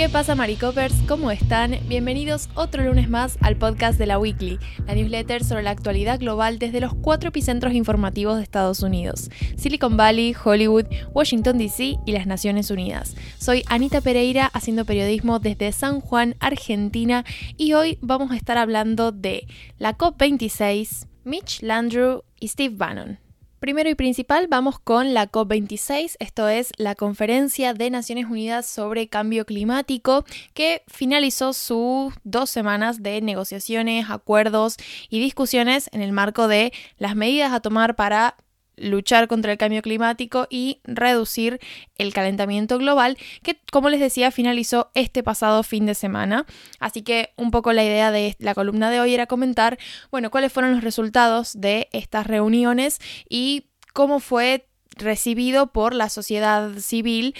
¿Qué pasa, Maricopers? ¿Cómo están? Bienvenidos otro lunes más al podcast de la Weekly, la newsletter sobre la actualidad global desde los cuatro epicentros informativos de Estados Unidos: Silicon Valley, Hollywood, Washington DC y las Naciones Unidas. Soy Anita Pereira, haciendo periodismo desde San Juan, Argentina, y hoy vamos a estar hablando de la COP26, Mitch Landrew y Steve Bannon. Primero y principal, vamos con la COP26, esto es la Conferencia de Naciones Unidas sobre Cambio Climático, que finalizó sus dos semanas de negociaciones, acuerdos y discusiones en el marco de las medidas a tomar para luchar contra el cambio climático y reducir el calentamiento global, que como les decía finalizó este pasado fin de semana. Así que un poco la idea de la columna de hoy era comentar, bueno, cuáles fueron los resultados de estas reuniones y cómo fue recibido por la sociedad civil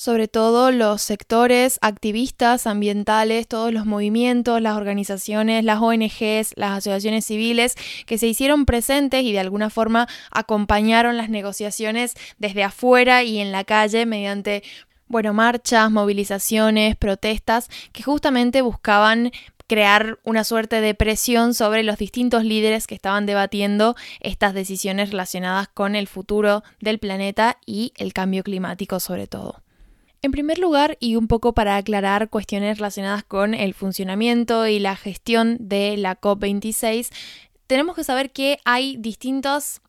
sobre todo los sectores activistas ambientales, todos los movimientos, las organizaciones, las ONGs, las asociaciones civiles que se hicieron presentes y de alguna forma acompañaron las negociaciones desde afuera y en la calle mediante bueno, marchas, movilizaciones, protestas que justamente buscaban crear una suerte de presión sobre los distintos líderes que estaban debatiendo estas decisiones relacionadas con el futuro del planeta y el cambio climático sobre todo. En primer lugar, y un poco para aclarar cuestiones relacionadas con el funcionamiento y la gestión de la COP26, tenemos que saber que hay distintos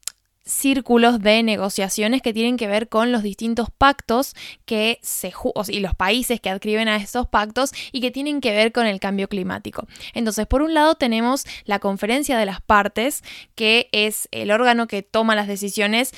círculos de negociaciones que tienen que ver con los distintos pactos que se y los países que adscriben a estos pactos y que tienen que ver con el cambio climático. Entonces, por un lado tenemos la conferencia de las partes, que es el órgano que toma las decisiones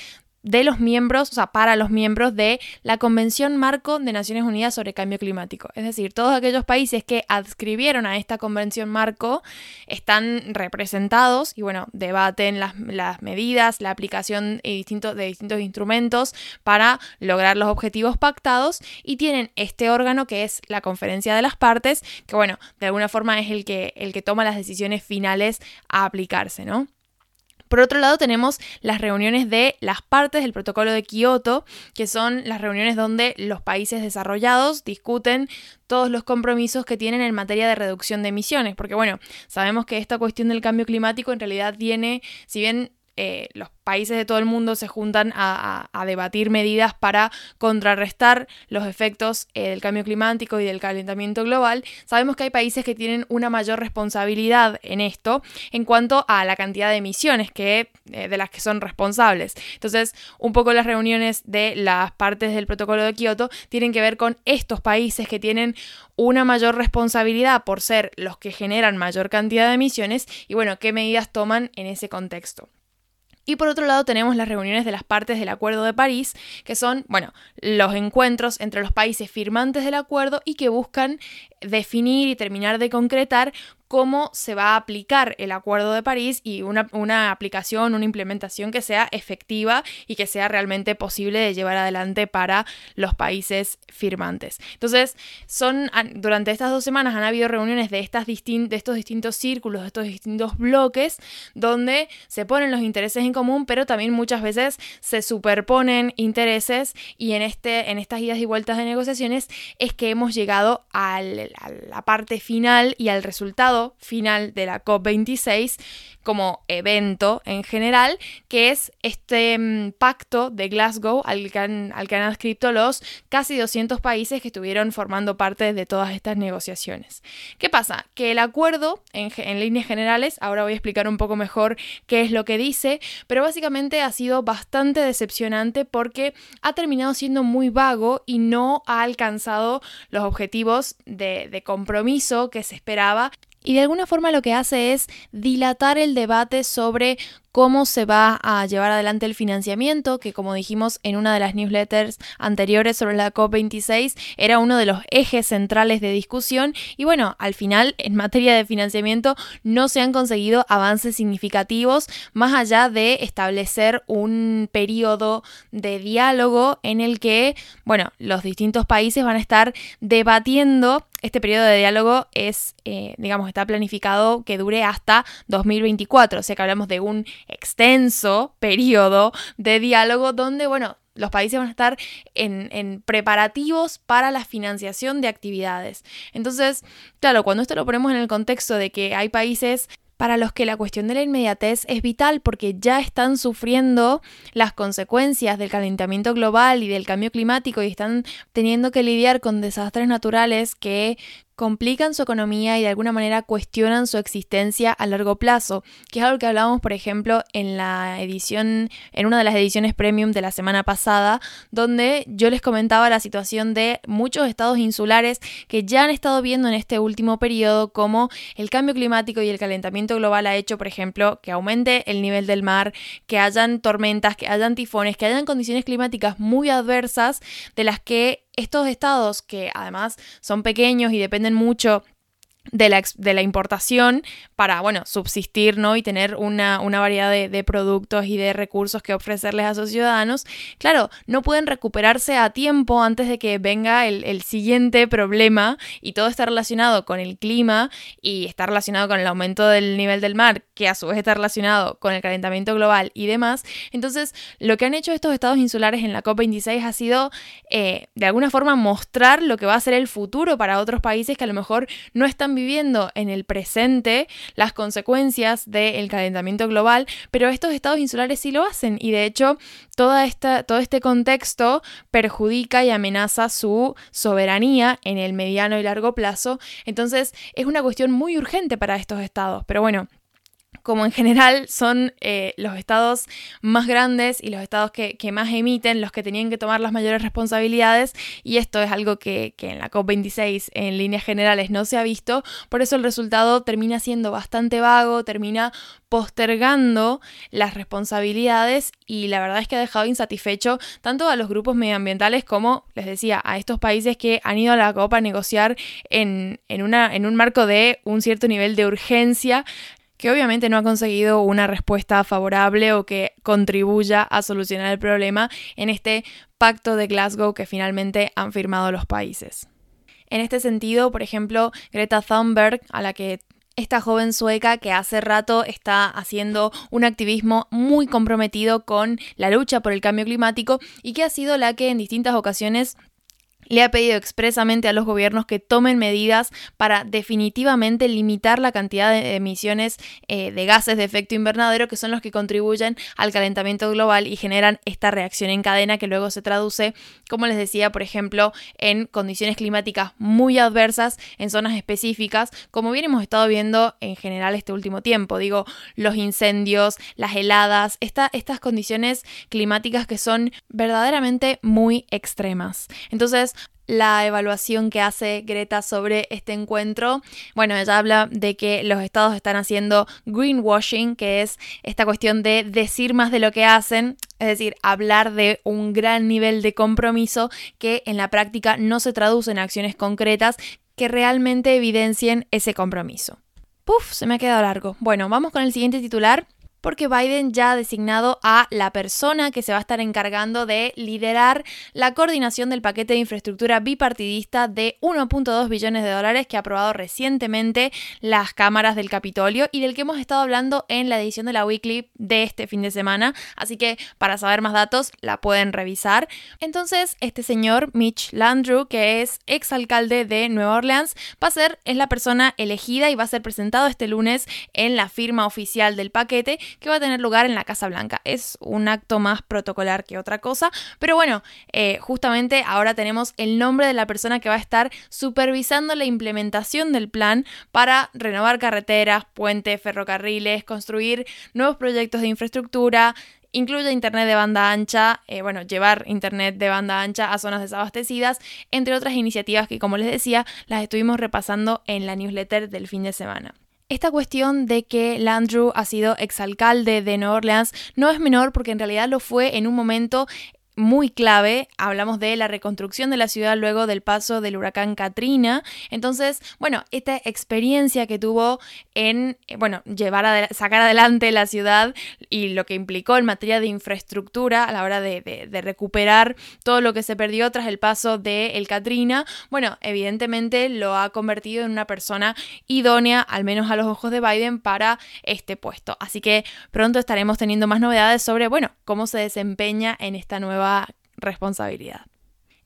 de los miembros, o sea, para los miembros de la Convención Marco de Naciones Unidas sobre Cambio Climático. Es decir, todos aquellos países que adscribieron a esta Convención Marco están representados y, bueno, debaten las, medidas, la aplicación de distintos, de distintos instrumentos para lograr los objetivos pactados y tienen este órgano que es la Conferencia de las Partes, que, bueno, de alguna forma es el que, el que toma las decisiones finales a aplicarse, ¿no? Por otro lado, tenemos las reuniones de las partes del protocolo de Kioto, que son las reuniones donde los países desarrollados discuten todos los compromisos que tienen en materia de reducción de emisiones, porque bueno, sabemos que esta cuestión del cambio climático en realidad tiene, si bien eh, los países de todo el mundo se juntan a, debatir medidas para contrarrestar los efectos eh, del cambio climático y del calentamiento global, sabemos que hay países que tienen una mayor responsabilidad en esto en cuanto a la cantidad de emisiones que, eh, de las que son responsables. Entonces, un poco las reuniones de las partes del protocolo de Kioto tienen que ver con estos países que tienen una mayor responsabilidad por ser los que generan mayor cantidad de emisiones y bueno, qué medidas toman en ese contexto. Y por otro lado tenemos las reuniones de las partes del Acuerdo de París, que son, bueno, los encuentros entre los países firmantes del acuerdo y que buscan definir y terminar de concretar cómo se va a aplicar el Acuerdo de París y una, aplicación, una implementación que sea efectiva y que sea realmente posible de llevar adelante para los países firmantes. Entonces, son, durante estas dos semanas han habido reuniones de, estas de estos distintos círculos, de estos distintos bloques, donde se ponen los intereses en común, pero también muchas veces se superponen intereses y en, este, en estas idas y vueltas de negociaciones es que hemos llegado a la parte final y al resultado final de la COP26 como evento en general, que es este mm, pacto de Glasgow al que, han, al que han adscrito los casi 200 países que estuvieron formando parte de todas estas negociaciones. ¿Qué pasa? Que el acuerdo, en, en líneas generales, ahora voy a explicar un poco mejor qué es lo que dice, pero básicamente ha sido bastante decepcionante porque ha terminado siendo muy vago y no ha alcanzado los objetivos de, de compromiso que se esperaba y de alguna forma lo que hace es dilatar el debate sobre cómo se va a llevar adelante el financiamiento, que como dijimos en una de las newsletters anteriores sobre la COP26, era uno de los ejes centrales de discusión. Y bueno, al final, en materia de financiamiento, no se han conseguido avances significativos más allá de establecer un periodo de diálogo en el que, bueno, los distintos países van a estar debatiendo este periodo de diálogo es, eh, digamos, está planificado que dure hasta 2024, o sea que hablamos de un extenso periodo de diálogo donde, bueno, los países van a estar en, en, preparativos para la financiación de actividades. Entonces, claro, cuando esto lo ponemos en el contexto de que hay países para los que la cuestión de la inmediatez es vital porque ya están sufriendo las consecuencias del calentamiento global y del cambio climático y están teniendo que lidiar con desastres naturales que complican su economía y de alguna manera cuestionan su existencia a largo plazo, que es algo que hablábamos, por ejemplo, en la edición, en una de las ediciones premium de la semana pasada, donde yo les comentaba la situación de muchos estados insulares que ya han estado viendo en este último periodo cómo el cambio climático y el calentamiento global ha hecho, por ejemplo, que aumente el nivel del mar, que hayan tormentas, que hayan tifones, que hayan condiciones climáticas muy adversas de las que estos estados, que además son pequeños y dependen mucho de la, importación para, bueno, subsistir, ¿no? Y tener una, una variedad de, productos y de recursos que ofrecerles a sus ciudadanos, claro, no pueden recuperarse a tiempo antes de que venga el, el, siguiente problema y todo está relacionado con el clima y está relacionado con el aumento del nivel del mar, que a su vez está relacionado con el calentamiento global y demás. Entonces, lo que han hecho estos estados insulares en la COP26 ha sido, eh, de alguna forma, mostrar lo que va a ser el futuro para otros países que a lo mejor no están viviendo en el presente las consecuencias del calentamiento global, pero estos estados insulares sí lo hacen y de hecho toda esta, todo este contexto perjudica y amenaza su soberanía en el mediano y largo plazo. Entonces es una cuestión muy urgente para estos estados. Pero bueno, como en general son eh, los estados más grandes y los estados que, más emiten los que tenían que tomar las mayores responsabilidades y esto es algo que, que en la COP26 en líneas generales no se ha visto, por eso el resultado termina siendo bastante vago, termina postergando las responsabilidades y la verdad es que ha dejado insatisfecho tanto a los grupos medioambientales como, les decía, a estos países que han ido a la COP a negociar en, en, una, en un marco de un cierto nivel de urgencia que obviamente no ha conseguido una respuesta favorable o que contribuya a solucionar el problema en este pacto de Glasgow que finalmente han firmado los países. En este sentido, por ejemplo, Greta Thunberg, a la que esta joven sueca que hace rato está haciendo un activismo muy comprometido con la lucha por el cambio climático y que ha sido la que en distintas ocasiones le ha pedido expresamente a los gobiernos que tomen medidas para definitivamente limitar la cantidad de emisiones eh, de gases de efecto invernadero que son los que contribuyen al calentamiento global y generan esta reacción en cadena que luego se traduce, como les decía, por ejemplo, en condiciones climáticas muy adversas en zonas específicas, como bien hemos estado viendo en general este último tiempo. Digo, los incendios, las heladas, estas condiciones climáticas que son verdaderamente muy extremas. Entonces, la evaluación que hace Greta sobre este encuentro. Bueno, ella habla de que los estados están haciendo greenwashing, que es esta cuestión de decir más de lo que hacen, es decir, hablar de un gran nivel de compromiso que en la práctica no se traduce en acciones concretas que realmente evidencien ese compromiso. Puf, se me ha quedado largo. Bueno, vamos con el siguiente titular porque Biden ya ha designado a la persona que se va a estar encargando de liderar la coordinación del paquete de infraestructura bipartidista de 1.2 billones de dólares que ha aprobado recientemente las cámaras del Capitolio y del que hemos estado hablando en la edición de la Weekly de este fin de semana. Así que para saber más datos la pueden revisar. Entonces, este señor Mitch Landrew, que es exalcalde de Nueva Orleans, va a ser, es la persona elegida y va a ser presentado este lunes en la firma oficial del paquete que va a tener lugar en la Casa Blanca. Es un acto más protocolar que otra cosa, pero bueno, eh, justamente ahora tenemos el nombre de la persona que va a estar supervisando la implementación del plan para renovar carreteras, puentes, ferrocarriles, construir nuevos proyectos de infraestructura, incluye internet de banda ancha, eh, bueno, llevar internet de banda ancha a zonas desabastecidas, entre otras iniciativas que, como les decía, las estuvimos repasando en la newsletter del fin de semana. Esta cuestión de que Landrew ha sido exalcalde de Nueva Orleans no es menor porque en realidad lo fue en un momento muy clave. Hablamos de la reconstrucción de la ciudad luego del paso del huracán Katrina. Entonces, bueno, esta experiencia que tuvo en, eh, bueno, llevar a sacar adelante la ciudad y lo que implicó en materia de infraestructura a la hora de, recuperar todo lo que se perdió tras el paso del Katrina, bueno, evidentemente lo ha convertido en una persona idónea, al menos a los ojos de Biden, para este puesto. Así que pronto estaremos teniendo más novedades sobre, bueno, cómo se desempeña en esta nueva responsabilidad.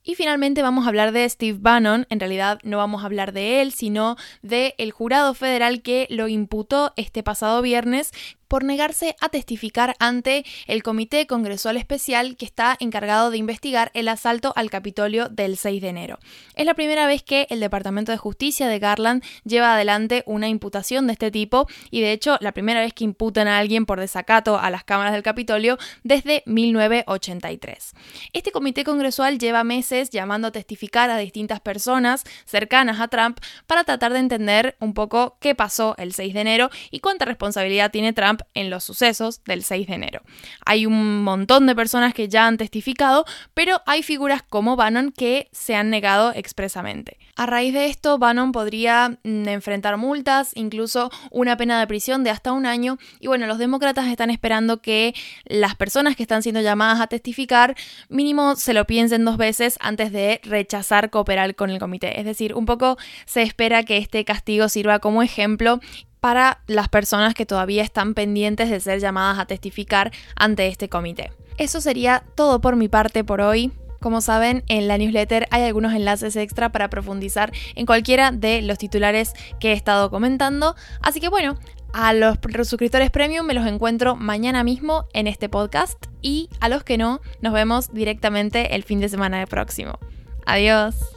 Y finalmente vamos a hablar de Steve Bannon. En realidad no vamos a hablar de él, sino del el jurado federal que lo imputó este pasado viernes por negarse a testificar ante el Comité Congresual Especial que está encargado de investigar el asalto al Capitolio del 6 de enero. Es la primera vez que el Departamento de Justicia de Garland lleva adelante una imputación de este tipo y de hecho la primera vez que imputan a alguien por desacato a las cámaras del Capitolio desde 1983. Este Comité Congresual lleva meses llamando a testificar a distintas personas cercanas a Trump para tratar de entender un poco qué pasó el 6 de enero y cuánta responsabilidad tiene Trump en los sucesos del 6 de enero. Hay un montón de personas que ya han testificado, pero hay figuras como Bannon que se han negado expresamente. A raíz de esto, Bannon podría mm, enfrentar multas, incluso una pena de prisión de hasta un año, y bueno, los demócratas están esperando que las personas que están siendo llamadas a testificar mínimo se lo piensen dos veces antes de rechazar cooperar con el comité. Es decir, un poco se espera que este castigo sirva como ejemplo para las personas que todavía están pendientes de ser llamadas a testificar ante este comité. Eso sería todo por mi parte por hoy. Como saben, en la newsletter hay algunos enlaces extra para profundizar en cualquiera de los titulares que he estado comentando. Así que bueno, a los suscriptores premium me los encuentro mañana mismo en este podcast y a los que no, nos vemos directamente el fin de semana próximo. Adiós.